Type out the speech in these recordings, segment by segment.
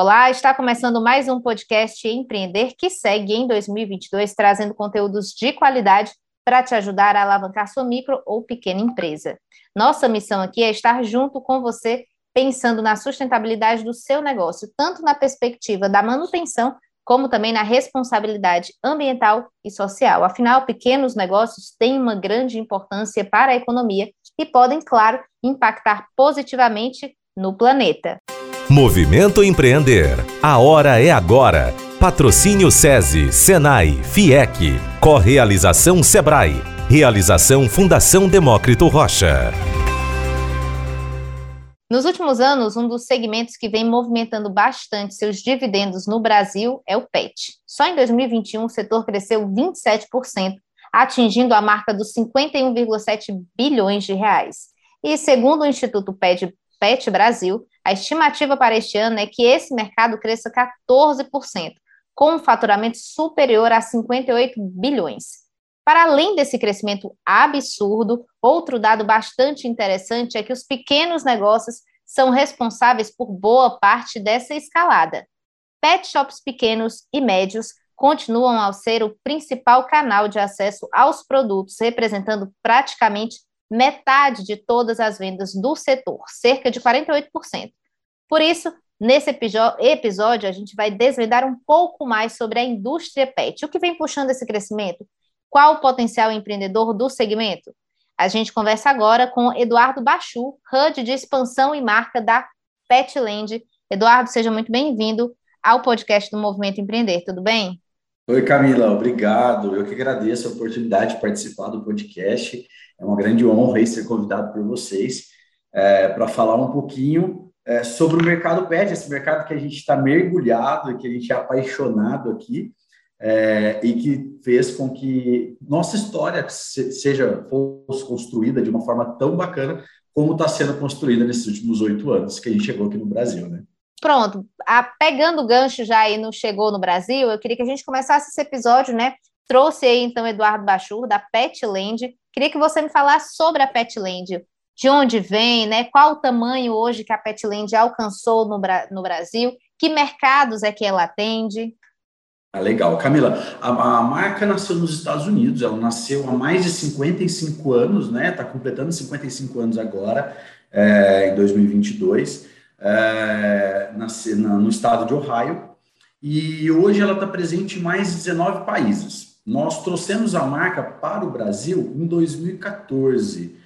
Olá, está começando mais um podcast Empreender que segue em 2022 trazendo conteúdos de qualidade para te ajudar a alavancar sua micro ou pequena empresa. Nossa missão aqui é estar junto com você pensando na sustentabilidade do seu negócio, tanto na perspectiva da manutenção como também na responsabilidade ambiental e social. Afinal, pequenos negócios têm uma grande importância para a economia e podem, claro, impactar positivamente no planeta. Movimento Empreender. A hora é agora. Patrocínio SESI, Senai, FIEC. Correalização Sebrae. Realização Fundação Demócrito Rocha. Nos últimos anos, um dos segmentos que vem movimentando bastante seus dividendos no Brasil é o PET. Só em 2021, o setor cresceu 27%, atingindo a marca dos 51,7 bilhões de reais. E segundo o Instituto PET, PET Brasil, a estimativa para este ano é que esse mercado cresça 14%, com um faturamento superior a 58 bilhões. Para além desse crescimento absurdo, outro dado bastante interessante é que os pequenos negócios são responsáveis por boa parte dessa escalada. Pet shops pequenos e médios continuam a ser o principal canal de acesso aos produtos, representando praticamente metade de todas as vendas do setor, cerca de 48%. Por isso, nesse episódio, a gente vai desvendar um pouco mais sobre a indústria pet. O que vem puxando esse crescimento? Qual o potencial empreendedor do segmento? A gente conversa agora com Eduardo Bachu, HUD de expansão e marca da Petland. Eduardo, seja muito bem-vindo ao podcast do Movimento Empreender, tudo bem? Oi, Camila, obrigado. Eu que agradeço a oportunidade de participar do podcast. É uma grande honra ser convidado por vocês é, para falar um pouquinho é, sobre o mercado pet, esse mercado que a gente está mergulhado, que a gente é apaixonado aqui é, e que fez com que nossa história seja fosse construída de uma forma tão bacana como está sendo construída nesses últimos oito anos que a gente chegou aqui no Brasil, né? Pronto, a, pegando o gancho já aí no Chegou no Brasil, eu queria que a gente começasse esse episódio, né? Trouxe aí então Eduardo Bachur, da Petland. Queria que você me falasse sobre a Petland, de onde vem, né? Qual o tamanho hoje que a Petland alcançou no, no Brasil, que mercados é que ela atende? Ah, legal. Camila, a, a, marca nasceu nos Estados Unidos, ela nasceu há mais de 55 anos, né? Está completando 55 anos agora, é, em 2022, é, nasce, na, no estado de Ohio, e hoje ela está presente em mais de 19 países. Nós trouxemos a marca para o Brasil em 2014.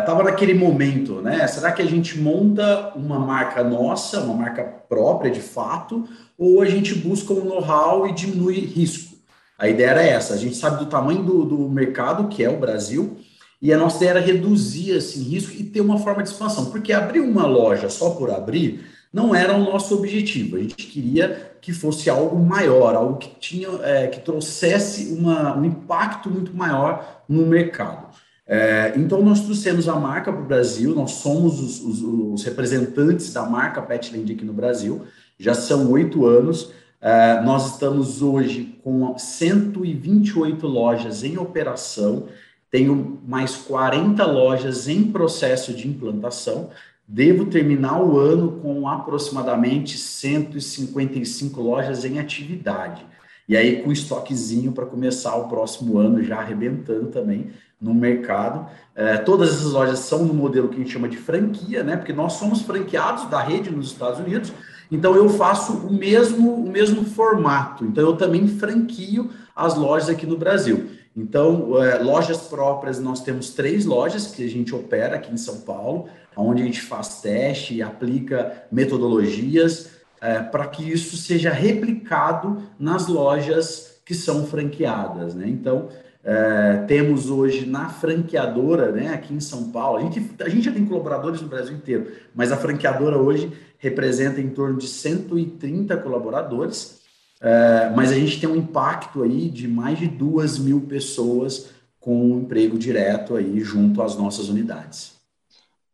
Estava uh, naquele momento, né? Será que a gente monta uma marca nossa, uma marca própria de fato, ou a gente busca um know-how e diminui risco. A ideia era essa, a gente sabe do tamanho do, do mercado, que é o Brasil, e a nossa ideia era reduzir esse assim, risco e ter uma forma de expansão, porque abrir uma loja só por abrir não era o nosso objetivo. A gente queria que fosse algo maior, algo que tinha, é, que trouxesse uma, um impacto muito maior no mercado. É, então nós trouxemos a marca para o Brasil, nós somos os, os, os, representantes da marca Petland aqui no Brasil já são oito anos. Uh, nós estamos hoje com 128 lojas em operação, tenho mais 40 lojas em processo de implantação. Devo terminar o ano com aproximadamente 155 lojas em atividade. E aí, com estoquezinho para começar o próximo ano, já arrebentando também no mercado. É, todas essas lojas são no modelo que a gente chama de franquia, né? Porque nós somos franqueados da rede nos Estados Unidos, então eu faço o mesmo, o mesmo formato. Então eu também franquio as lojas aqui no Brasil. Então, é, lojas próprias, nós temos três lojas que a gente opera aqui em São Paulo, onde a gente faz teste e aplica metodologias é, para que isso seja replicado nas lojas que são franqueadas. Né? Então, é, temos hoje na franqueadora, né, aqui em São Paulo, a gente, a gente já tem colaboradores no Brasil inteiro, mas a franqueadora hoje representa em torno de 130 colaboradores, é, mas a gente tem um impacto aí de mais de duas mil pessoas com um emprego direto aí junto às nossas unidades.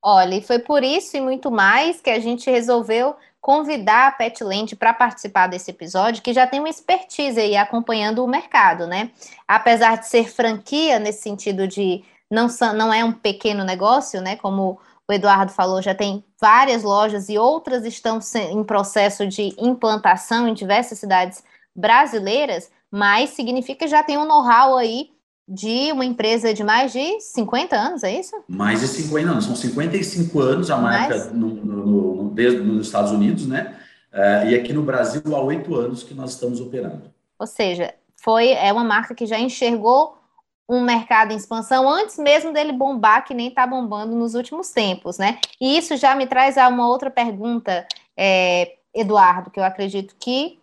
Olha, e foi por isso e muito mais que a gente resolveu convidar a Petland para participar desse episódio, que já tem uma expertise aí acompanhando o mercado, né? Apesar de ser franquia nesse sentido de não, não é um pequeno negócio, né? Como o Eduardo falou, já tem várias lojas e outras estão em processo de implantação em diversas cidades brasileiras, mas significa que já tem um know-how aí de uma empresa de mais de 50 anos, é isso? Mais de 50 anos, são 55 anos a marca no, no, no, desde, nos Estados Unidos, né? Uh, e aqui no Brasil há oito anos que nós estamos operando. Ou seja, foi é uma marca que já enxergou um mercado em expansão antes mesmo dele bombar, que nem está bombando nos últimos tempos, né? E isso já me traz a uma outra pergunta, é, Eduardo, que eu acredito que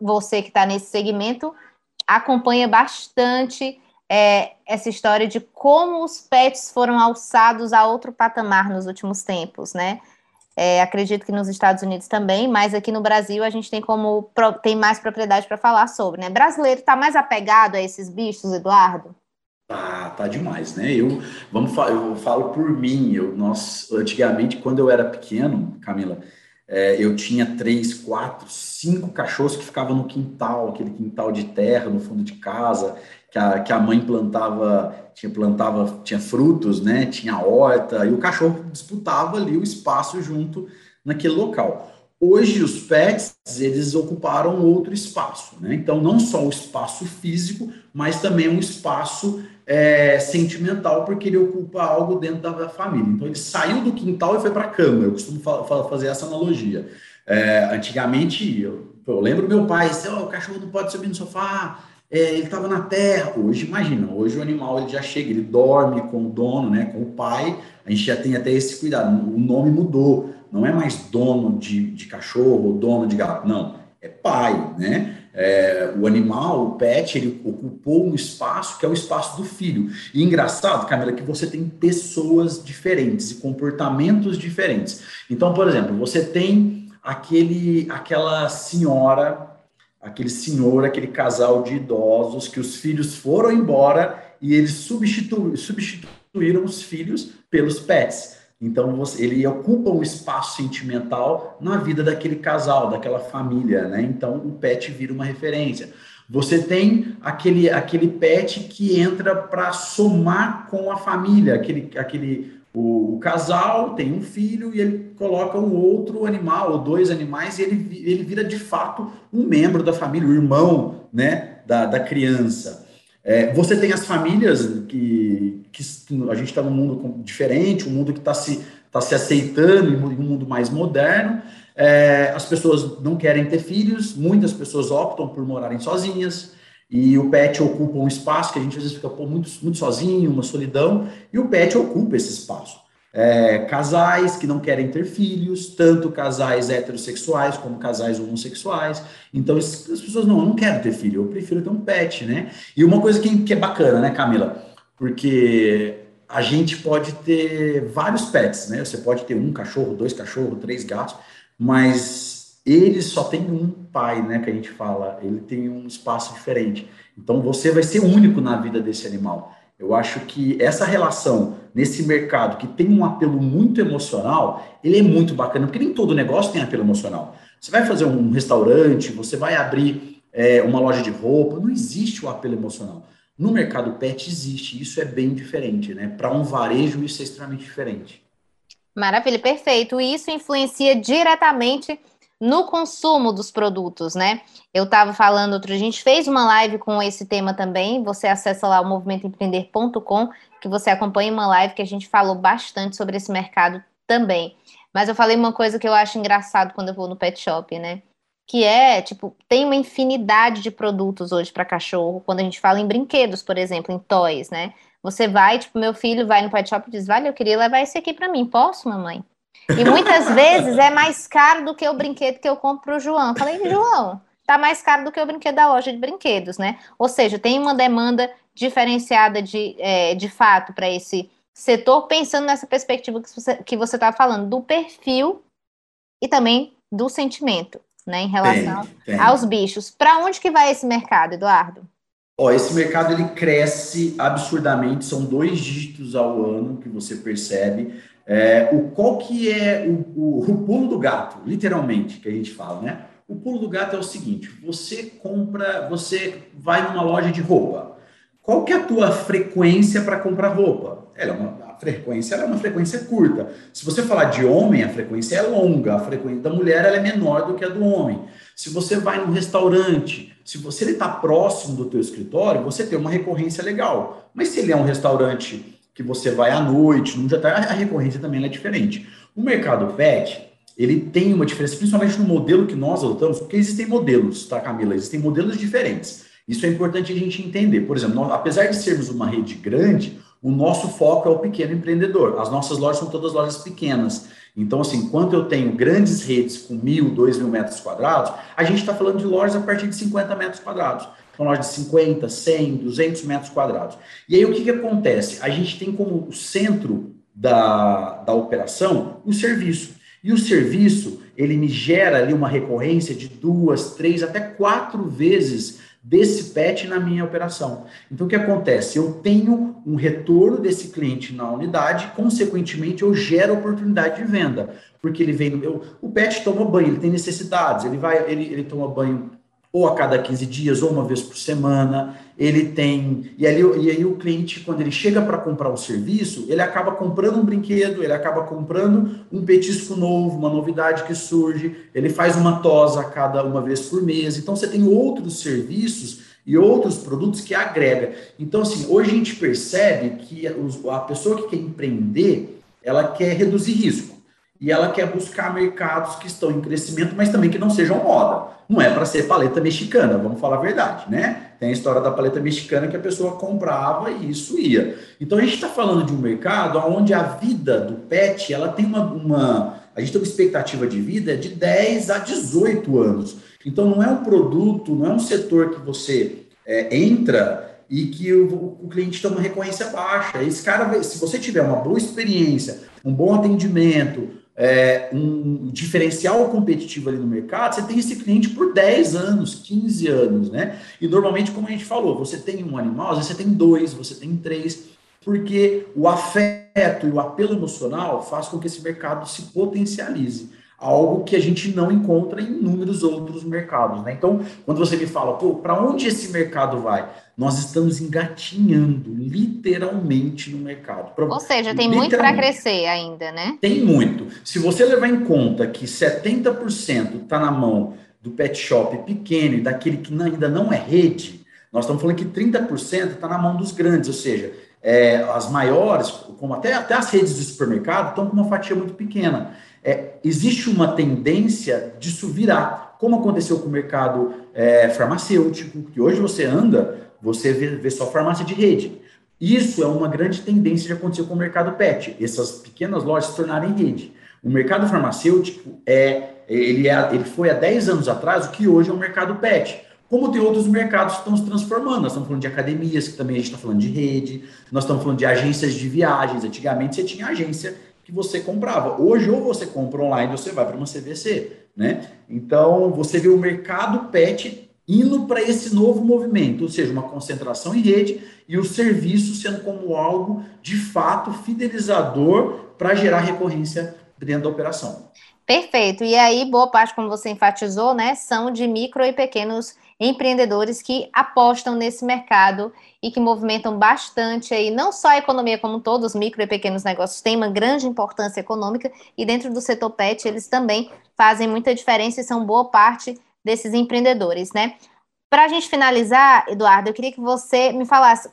você que está nesse segmento acompanha bastante é, essa história de como os pets foram alçados a outro patamar nos últimos tempos, né? É, acredito que nos Estados Unidos também, mas aqui no Brasil a gente tem como tem mais propriedade para falar sobre, né? Brasileiro está mais apegado a esses bichos, Eduardo? Tá, tá demais, né? Eu vamos eu falo por mim. Eu, nós antigamente quando eu era pequeno, Camila, é, eu tinha três, quatro, cinco cachorros que ficavam no quintal, aquele quintal de terra no fundo de casa, que a, que a mãe plantava, tinha plantava, tinha frutos, né? Tinha horta, e o cachorro disputava ali o espaço junto naquele local. Hoje os pets eles ocuparam outro espaço, né? Então não só o espaço físico, mas também um espaço é, sentimental, porque ele ocupa algo dentro da família. Então ele saiu do quintal e foi para a cama. Eu costumo fazer essa analogia. É, antigamente, eu, eu, lembro meu pai, disse, oh, o cachorro não pode subir no sofá, é, ele estava na terra. Hoje, imagina, hoje o animal ele já chega, ele dorme com o dono, né, com o pai. A gente já tem até esse cuidado. O nome mudou. Não é mais dono de, de cachorro ou dono de gato, não. É pai, né? É, o animal, o pet, ele ocupou um espaço que é o espaço do filho. E engraçado, Camila, que você tem pessoas diferentes e comportamentos diferentes. Então, por exemplo, você tem aquele, aquela senhora, aquele senhor, aquele casal de idosos que os filhos foram embora e eles substitu, substituíram os filhos pelos pets. Então você, ele ocupa um espaço sentimental na vida daquele casal, daquela família, né? Então o pet vira uma referência. Você tem aquele, aquele pet que entra para somar com a família, aquele, aquele o, o, casal tem um filho e ele coloca um outro animal ou dois animais e ele, ele vira de fato um membro da família, o irmão né, da, da criança. É, você tem as famílias que, que a gente está num mundo diferente, um mundo que está se, tá se aceitando um mundo mais moderno. É, as pessoas não querem ter filhos, muitas pessoas optam por morarem sozinhas, e o pet ocupa um espaço que a gente às vezes fica pô, muito, muito sozinho, uma solidão, e o pet ocupa esse espaço é, casais que não querem ter filhos, tanto casais heterossexuais como casais homossexuais. Então, as pessoas não, eu não quero ter filho, eu prefiro ter um pet, né? E uma coisa que, que é bacana, né, Camila? Porque a gente pode ter vários pets, né? Você pode ter um cachorro, dois cachorros, três gatos, mas ele só tem um pai, né? Que a gente fala, ele tem um espaço diferente. Então você vai ser único na vida desse animal. Eu acho que essa relação nesse mercado que tem um apelo muito emocional, ele é muito bacana, porque nem todo negócio tem apelo emocional. Você vai fazer um restaurante, você vai abrir é, uma loja de roupa, não existe o apelo emocional. No mercado pet existe, isso é bem diferente, né? Para um varejo, isso é extremamente diferente. Maravilha, perfeito. E isso influencia diretamente no consumo dos produtos, né? Eu estava falando outro, a gente fez uma live com esse tema também. Você acessa lá o movimentoempreender.com, que você acompanha uma live que a gente falou bastante sobre esse mercado também. Mas eu falei uma coisa que eu acho engraçado quando eu vou no pet shop, né? Que é, tipo, tem uma infinidade de produtos hoje para cachorro. Quando a gente fala em brinquedos, por exemplo, em toys, né? Você vai, tipo, meu filho vai no pet shop e diz: Vale, eu queria levar esse aqui para mim. Posso, mamãe? E muitas vezes é mais caro do que o brinquedo que eu compro para o João. Falei, João, tá mais caro do que o brinquedo da loja de brinquedos, né? Ou seja, tem uma demanda diferenciada de, é, de fato para esse setor, pensando nessa perspectiva que você que você está falando, do perfil e também do sentimento, né, em relação tem, tem. aos bichos. Para onde que vai esse mercado, Eduardo? Ó, esse mercado ele cresce absurdamente, são dois dígitos ao ano que você percebe. É, o, qual que é o, o, o, pulo do gato, literalmente, que a gente fala, né? O pulo do gato é o seguinte: você compra, você vai numa loja de roupa. Qual que é a tua frequência para comprar roupa? Ela é uma, frequência é uma frequência curta. Se você falar de homem, a frequência é longa, a frequência da mulher é menor do que a do homem. Se você vai num restaurante, se você está próximo do teu escritório, você tem uma recorrência legal. Mas se ele é um restaurante que você vai à noite, num jantar, a recorrência também é diferente. O mercado pet, ele tem uma diferença, principalmente no modelo que nós adotamos, porque existem modelos, tá, Camila? Existem modelos diferentes. Isso é importante a gente entender. Por exemplo, nós, apesar de sermos uma rede grande, o nosso foco é o pequeno empreendedor. As nossas lojas são todas lojas pequenas. Então, assim, enquanto eu tenho grandes redes com mil, dois mil metros quadrados, a gente está falando de lojas a partir de 50 metros quadrados. Então, lojas de 50, 100, 200 metros quadrados. E aí, o que, que acontece? A gente tem como centro da, da operação o serviço. E o serviço, ele me gera ali uma recorrência de duas, três, até quatro vezes desse pet na minha operação. Então, o que acontece? Eu tenho um retorno desse cliente na unidade, consequentemente, eu gero oportunidade de venda, porque ele vem no meu. O pet toma banho, ele tem necessidades, ele vai, ele, ele toma banho ou a cada 15 dias, ou uma vez por semana. Ele tem. E, ali, e aí o cliente, quando ele chega para comprar o serviço, ele acaba comprando um brinquedo, ele acaba comprando um petisco novo, uma novidade que surge, ele faz uma tosa a cada uma vez por mês. Então você tem outros serviços e outros produtos que agrega. Então, assim, hoje a gente percebe que a pessoa que quer empreender, ela quer reduzir risco e ela quer buscar mercados que estão em crescimento, mas também que não sejam moda. Não é para ser paleta mexicana, vamos falar a verdade, né? Tem a história da paleta mexicana que a pessoa comprava e isso ia. Então a gente está falando de um mercado onde a vida do pet ela tem uma, uma a gente tem uma expectativa de vida de 10 a 18 anos. Então não é um produto, não é um setor que você é, entra e que o, o, cliente tem uma recorrência baixa. Esse cara, se você tiver uma boa experiência, um bom atendimento, é, um diferencial competitivo ali no mercado, você tem esse cliente por 10 anos, 15 anos, né? E normalmente, como a gente falou, você tem um animal, às vezes você tem dois, você tem três, porque o afeto e o apelo emocional faz com que esse mercado se potencialize algo que a gente não encontra em inúmeros outros mercados. Né? Então, quando você me fala, pô, para onde esse mercado vai? Nós estamos engatinhando literalmente no mercado. Pra, Ou seja, tem muito para crescer ainda, né? Tem muito. Se você levar em conta que 70% está na mão do pet shop pequeno e daquele que ainda não é rede, nós estamos falando que 30% está na mão dos grandes, ou seja, é, as maiores, como até, até as redes de supermercado, estão com uma fatia muito pequena é, existe uma tendência disso virar, como aconteceu com o mercado é, farmacêutico, que hoje você anda, você vê, vê só farmácia de rede. Isso é uma grande tendência de acontecer com o mercado pet, essas pequenas lojas se tornarem rede. O mercado farmacêutico é ele, é, ele foi há 10 anos atrás o que hoje é o mercado pet. Como tem outros mercados que estão se transformando. Nós estamos falando de academias, que também a gente está falando de rede, nós estamos falando de agências de viagens. Antigamente você tinha agência que você comprava. Hoje, ou você compra online ou você vai para uma CVC, né? Então, você vê o mercado pet indo para esse novo movimento, ou seja, uma concentração em rede e o serviço sendo como algo de fato fidelizador para gerar recorrência dentro da operação. Perfeito. E aí, boa parte, como você enfatizou, né, são de micro e pequenos empreendedores que apostam nesse mercado e que movimentam bastante aí, não só a economia como um todo, os micro e pequenos negócios têm uma grande importância econômica e dentro do setor pet eles também fazem muita diferença e são boa parte desses empreendedores, né? Para a gente finalizar, Eduardo, eu queria que você me falasse uh,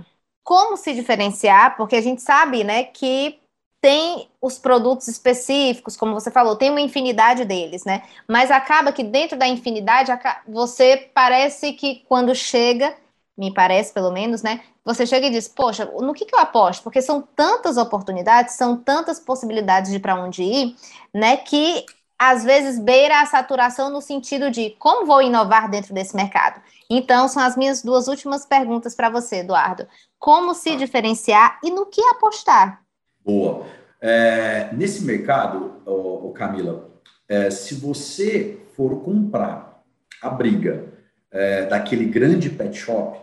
uh, como se diferenciar, porque a gente sabe, né, que tem os produtos específicos, como você falou, tem uma infinidade deles, né? Mas acaba que dentro da infinidade, você parece que quando chega, me parece pelo menos, né? Você chega e diz, poxa, no que, que eu aposto? Porque são tantas oportunidades, são tantas possibilidades de para onde ir, né? Que às vezes beira a saturação no sentido de como vou inovar dentro desse mercado. Então, são as minhas duas últimas perguntas para você, Eduardo. Como se diferenciar e no que apostar? Boa. É, nesse mercado, ô, ô Camila, é, se você for comprar a briga é, daquele grande pet shop,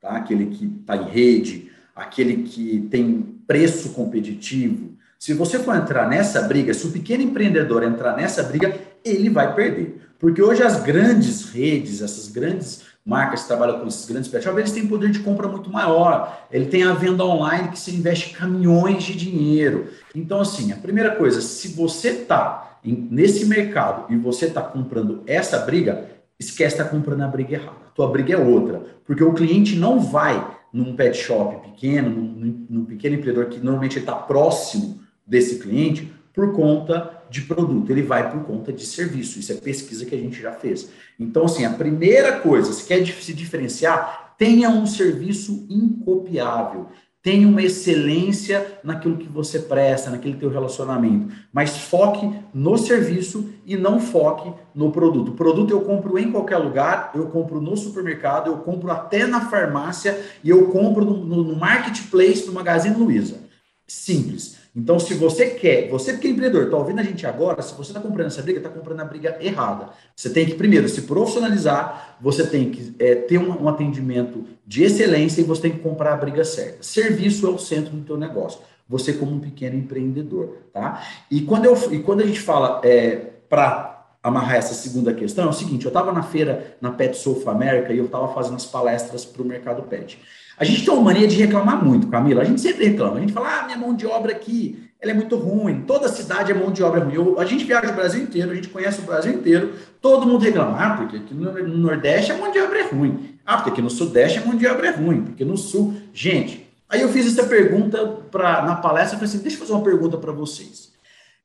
tá? aquele que está em rede, aquele que tem preço competitivo, se você for entrar nessa briga, se o pequeno empreendedor entrar nessa briga, ele vai perder. Porque hoje as grandes redes, essas grandes marcas que trabalham com esses grandes pet shops, eles têm poder de compra muito maior. Ele tem a venda online que se investe caminhões de dinheiro. Então, assim, a primeira coisa, se você está nesse mercado e você está comprando essa briga, esquece está comprando a briga errada. A tua briga é outra, porque o cliente não vai num pet shop pequeno, num, num pequeno empreendedor que normalmente está próximo desse cliente por conta de produto, ele vai por conta de serviço. Isso é pesquisa que a gente já fez. Então, assim, a primeira coisa, se quer se diferenciar, tenha um serviço incopiável. Tenha uma excelência naquilo que você presta, naquele teu relacionamento. Mas foque no serviço e não foque no produto. O produto eu compro em qualquer lugar, eu compro no supermercado, eu compro até na farmácia e eu compro no, no, no marketplace do Magazine Luiza. Simples. Então, se você quer, você que é empreendedor, está ouvindo a gente agora, se você está comprando essa briga, está comprando a briga errada. Você tem que, primeiro, se profissionalizar, você tem que é, ter um, um, atendimento de excelência e você tem que comprar a briga certa. Serviço é o centro do teu negócio. Você como um pequeno empreendedor, tá? E quando, eu, e quando a gente fala é, para amarrar essa segunda questão, é o seguinte, eu estava na feira, na Pet South America, e eu estava fazendo as palestras para o mercado pet. A gente tem uma mania de reclamar muito, Camila. A gente sempre reclama. A gente fala, ah, minha mão de obra aqui, ela é muito ruim. Toda cidade é mão de obra ruim. Eu, a gente viaja o Brasil inteiro, a gente conhece o Brasil inteiro. Todo mundo reclama, ah, porque aqui no, no Nordeste a mão de obra é ruim. Ah, porque aqui no Sudeste a mão de obra é ruim. Porque no Sul... Gente, aí eu fiz essa pergunta pra, na palestra. Eu falei assim, deixa eu fazer uma pergunta para vocês.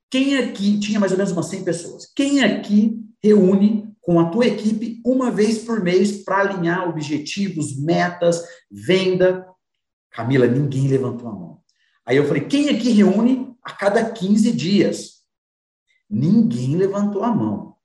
Quem aqui... Tinha mais ou menos umas 100 pessoas. Quem aqui reúne com a tua equipe uma vez por mês para alinhar objetivos, metas, venda. Camila, ninguém levantou a mão. Aí eu falei: quem aqui reúne a cada 15 dias? Ninguém levantou a mão.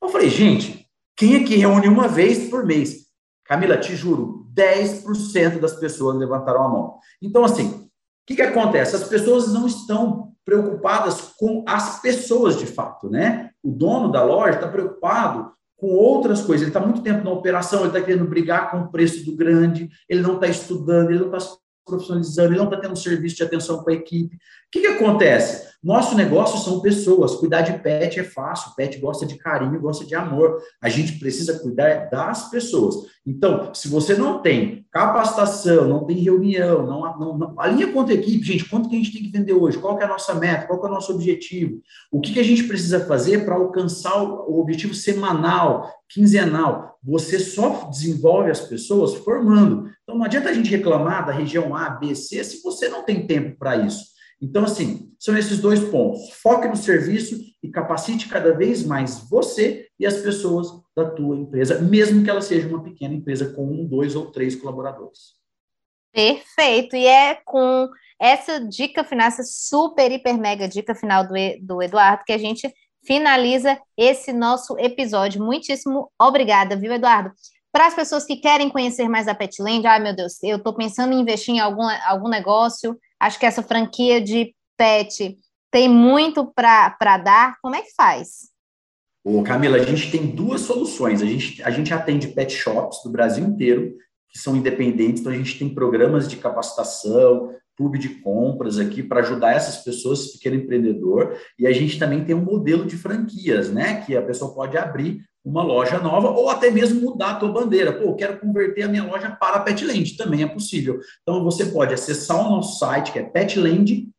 Eu falei: gente, quem aqui reúne uma vez por mês? Camila, te juro, 10% das pessoas levantaram a mão. Então, assim, o que, que acontece? As pessoas não estão preocupadas com as pessoas de fato, né? O dono da loja está preocupado com outras coisas. Ele está muito tempo na operação, ele está querendo brigar com o preço do grande, ele não está estudando, ele não está profissionalizando, ele não está tendo serviço de atenção com a equipe. Que, que acontece? Nosso negócio são pessoas. Cuidar de pet é fácil. Pet gosta de carinho, gosta de amor. A gente precisa cuidar das pessoas. Então, se você não tem capacitação, não tem reunião, não, não, não alinha quanto a equipe, gente, quanto que a gente tem que vender hoje? Qual é a nossa meta? Qual é o nosso objetivo? O que, que a gente precisa fazer para alcançar o objetivo semanal, quinzenal? Você só desenvolve as pessoas formando. Então, não adianta a gente reclamar da região A, B, C, se você não tem tempo para isso. Então, assim, são esses dois pontos. Foque no serviço e capacite cada vez mais você e as pessoas da tua empresa, mesmo que ela seja uma pequena empresa com um, dois ou três colaboradores. Perfeito. E é com essa dica final, essa super, hiper, mega dica final do, do Eduardo, que a gente finaliza esse nosso episódio. Muitíssimo obrigada, viu, Eduardo? Para as pessoas que querem conhecer mais a Petland, ai meu Deus, eu estou pensando em investir em algum, algum negócio, Acho que essa franquia de pet tem muito para dar. Como é que faz? Ô, Camila, a gente tem duas soluções. A gente, a gente atende pet shops do Brasil inteiro, que são independentes, então a gente tem programas de capacitação, clube de compras aqui para ajudar essas pessoas, esse pequeno empreendedor, e a gente também tem um modelo de franquias, né? Que a pessoa pode abrir uma loja nova ou até mesmo mudar a tua bandeira. Pô, quero converter a minha loja para Petland, também é possível. Então você pode acessar o nosso site que é petlandco,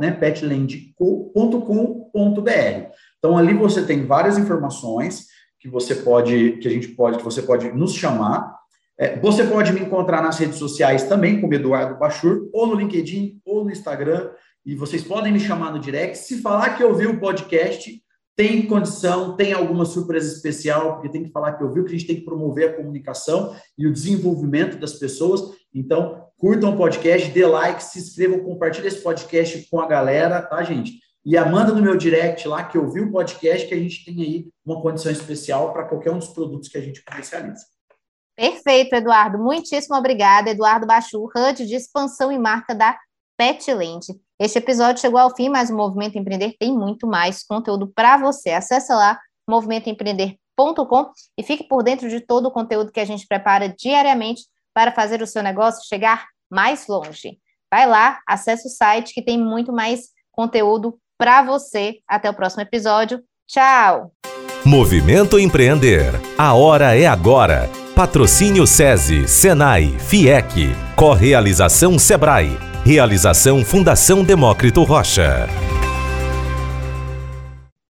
né, petlandco.com.br. Então ali você tem várias informações que você pode que a gente pode que você pode nos chamar. É, você pode me encontrar nas redes sociais também como Eduardo Bachur, ou no LinkedIn, ou no Instagram, e vocês podem me chamar no direct. Se falar que ouviu o podcast, tem condição, tem alguma surpresa especial, porque tem que falar que ouviu que a gente tem que promover a comunicação e o desenvolvimento das pessoas. Então, curtam o podcast, dê like, se inscrevam, compartilhem esse podcast com a galera, tá, gente? E a manda no meu direct lá que ouviu o podcast que a gente tem aí uma condição especial para qualquer um dos produtos que a gente comercializa. Perfeito, Eduardo. Muitíssimo obrigada, Eduardo Bachu, HUD de expansão e marca da Petland. Este episódio chegou ao fim, mas o Movimento Empreender tem muito mais conteúdo para você. Acesse lá movimentoempreender.com e fique por dentro de todo o conteúdo que a gente prepara diariamente para fazer o seu negócio chegar mais longe. Vai lá, acesse o site que tem muito mais conteúdo para você. Até o próximo episódio. Tchau! Movimento Empreender. A hora é agora. Patrocínio SESI, Senai, FIEC. Correalização Sebrae. Realização Fundação Demócrito Rocha.